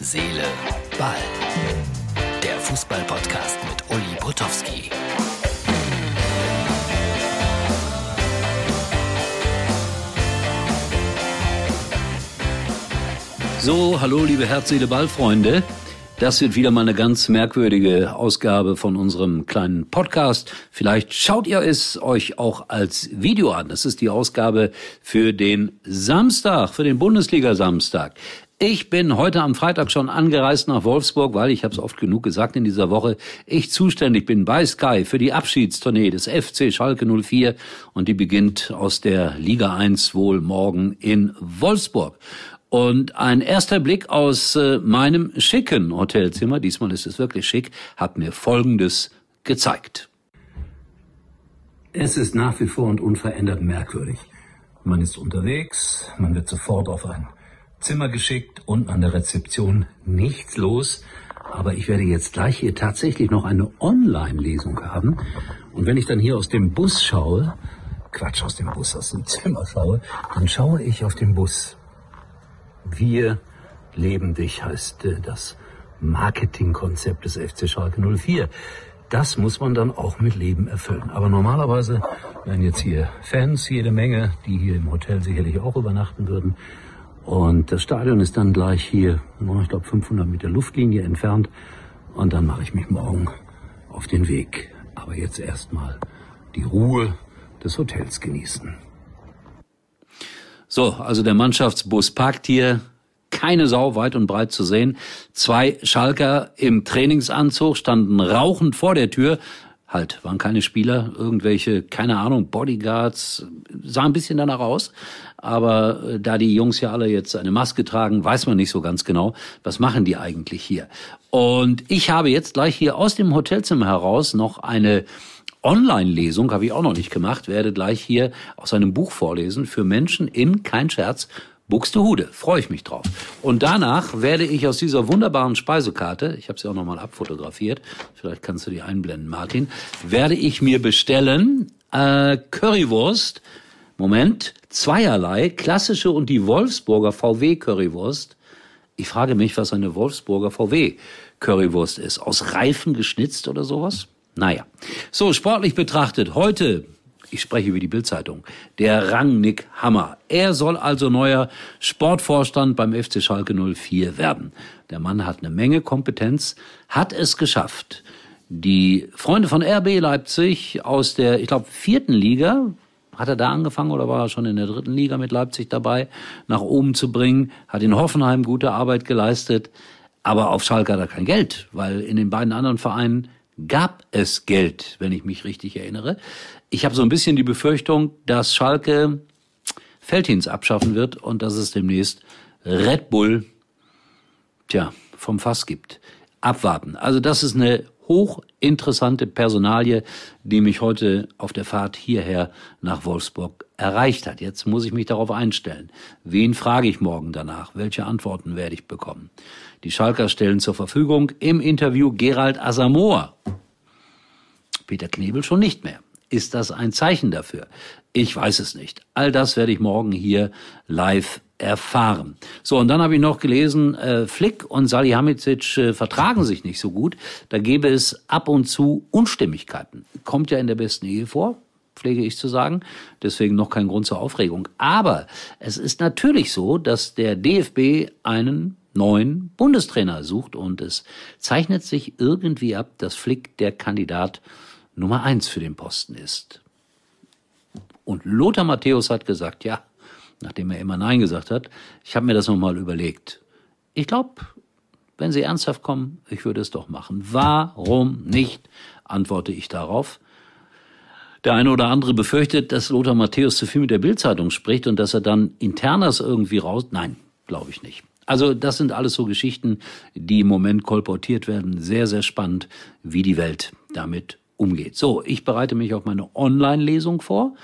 Seele, Ball. Der Fußball-Podcast mit Uli Potowski. So, hallo liebe Herz, Seele, Ball-Freunde. Das wird wieder mal eine ganz merkwürdige Ausgabe von unserem kleinen Podcast. Vielleicht schaut ihr es euch auch als Video an. Das ist die Ausgabe für den Samstag, für den Bundesliga-Samstag. Ich bin heute am Freitag schon angereist nach Wolfsburg, weil ich habe es oft genug gesagt in dieser Woche, ich zuständig bin bei Sky für die Abschiedstournee des FC Schalke 04 und die beginnt aus der Liga 1 wohl morgen in Wolfsburg. Und ein erster Blick aus äh, meinem schicken Hotelzimmer, diesmal ist es wirklich schick, hat mir Folgendes gezeigt. Es ist nach wie vor und unverändert merkwürdig. Man ist unterwegs, man wird sofort auf ein Zimmer geschickt und an der Rezeption nichts los. Aber ich werde jetzt gleich hier tatsächlich noch eine Online-Lesung haben. Und wenn ich dann hier aus dem Bus schaue, Quatsch, aus dem Bus, aus dem Zimmer schaue, dann schaue ich auf den Bus. Wir leben dich heißt äh, das Marketingkonzept des FC Schalke 04. Das muss man dann auch mit Leben erfüllen. Aber normalerweise wären jetzt hier Fans, jede Menge, die hier im Hotel sicherlich auch übernachten würden. Und das Stadion ist dann gleich hier, ich glaube 500 Meter Luftlinie entfernt. Und dann mache ich mich morgen auf den Weg. Aber jetzt erstmal die Ruhe des Hotels genießen. So, also der Mannschaftsbus parkt hier. Keine Sau weit und breit zu sehen. Zwei Schalker im Trainingsanzug standen rauchend vor der Tür halt, waren keine Spieler, irgendwelche, keine Ahnung, Bodyguards, sah ein bisschen danach aus. Aber äh, da die Jungs ja alle jetzt eine Maske tragen, weiß man nicht so ganz genau, was machen die eigentlich hier. Und ich habe jetzt gleich hier aus dem Hotelzimmer heraus noch eine Online-Lesung, habe ich auch noch nicht gemacht, werde gleich hier aus einem Buch vorlesen für Menschen in, kein Scherz, Buxtehude, freue ich mich drauf. Und danach werde ich aus dieser wunderbaren Speisekarte, ich habe sie auch nochmal abfotografiert, vielleicht kannst du die einblenden, Martin, werde ich mir bestellen äh, Currywurst, Moment, zweierlei, klassische und die Wolfsburger VW Currywurst. Ich frage mich, was eine Wolfsburger VW Currywurst ist. Aus Reifen geschnitzt oder sowas? Naja. So, sportlich betrachtet, heute ich spreche über die Bildzeitung, der Rangnick Hammer. Er soll also neuer Sportvorstand beim FC Schalke 04 werden. Der Mann hat eine Menge Kompetenz, hat es geschafft, die Freunde von RB Leipzig aus der, ich glaube, vierten Liga, hat er da angefangen oder war er schon in der dritten Liga mit Leipzig dabei, nach oben zu bringen, hat in Hoffenheim gute Arbeit geleistet, aber auf Schalke hat er kein Geld, weil in den beiden anderen Vereinen gab es Geld, wenn ich mich richtig erinnere. Ich habe so ein bisschen die Befürchtung, dass Schalke Feldhins abschaffen wird und dass es demnächst Red Bull, tja, vom Fass gibt. Abwarten. Also das ist eine hochinteressante Personalie, die mich heute auf der Fahrt hierher nach Wolfsburg erreicht hat. Jetzt muss ich mich darauf einstellen. Wen frage ich morgen danach? Welche Antworten werde ich bekommen? Die Schalker stellen zur Verfügung im Interview Gerald Asamoah. Peter Knebel schon nicht mehr. Ist das ein Zeichen dafür? Ich weiß es nicht. All das werde ich morgen hier live erfahren. So, und dann habe ich noch gelesen, äh, Flick und Salihamidzic äh, vertragen sich nicht so gut. Da gäbe es ab und zu Unstimmigkeiten. Kommt ja in der besten Ehe vor, pflege ich zu sagen. Deswegen noch kein Grund zur Aufregung. Aber es ist natürlich so, dass der DFB einen neuen Bundestrainer sucht und es zeichnet sich irgendwie ab, dass Flick der Kandidat Nummer eins für den Posten ist. Und Lothar Matthäus hat gesagt, ja, nachdem er immer Nein gesagt hat, ich habe mir das nochmal überlegt. Ich glaube, wenn Sie ernsthaft kommen, ich würde es doch machen. Warum nicht? antworte ich darauf. Der eine oder andere befürchtet, dass Lothar Matthäus zu viel mit der Bildzeitung spricht und dass er dann internas irgendwie raus. Nein, glaube ich nicht. Also das sind alles so Geschichten, die im Moment kolportiert werden. Sehr, sehr spannend, wie die Welt damit umgeht. So, ich bereite mich auf meine Online-Lesung vor.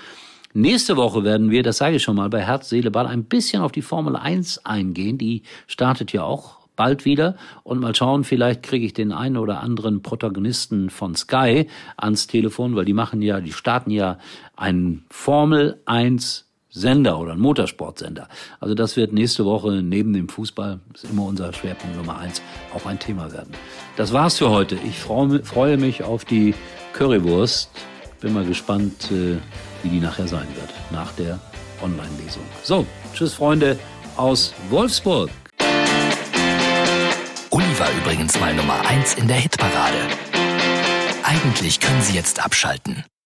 Nächste Woche werden wir, das sage ich schon mal, bei Herz, Seele, Ball ein bisschen auf die Formel 1 eingehen. Die startet ja auch bald wieder und mal schauen, vielleicht kriege ich den einen oder anderen Protagonisten von Sky ans Telefon, weil die machen ja, die starten ja einen Formel 1 Sender oder ein Motorsportsender. Also das wird nächste Woche neben dem Fußball, ist immer unser Schwerpunkt Nummer eins, auch ein Thema werden. Das war's für heute. Ich freue mich auf die Currywurst. Bin mal gespannt, äh, wie die nachher sein wird, nach der Online-Lesung. So, tschüss Freunde aus Wolfsburg. Uli war übrigens mal Nummer eins in der Hitparade. Eigentlich können Sie jetzt abschalten.